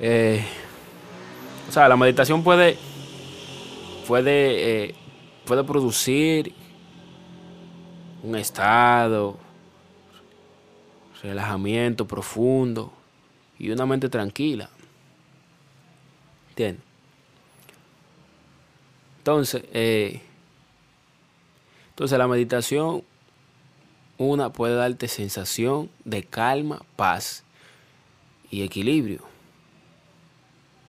Eh, o sea, la meditación puede, puede, eh, puede producir un estado, relajamiento profundo y una mente tranquila. ¿Entiendes? Entonces, eh, entonces la meditación, una puede darte sensación de calma, paz y equilibrio.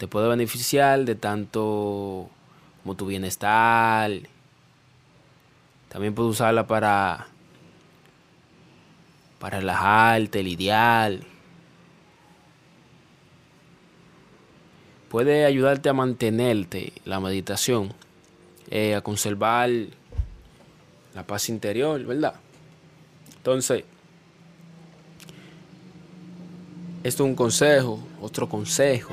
Te puede beneficiar de tanto como tu bienestar. También puedes usarla para, para relajarte, lidiar. Puede ayudarte a mantenerte la meditación, eh, a conservar la paz interior, ¿verdad? Entonces, esto es un consejo, otro consejo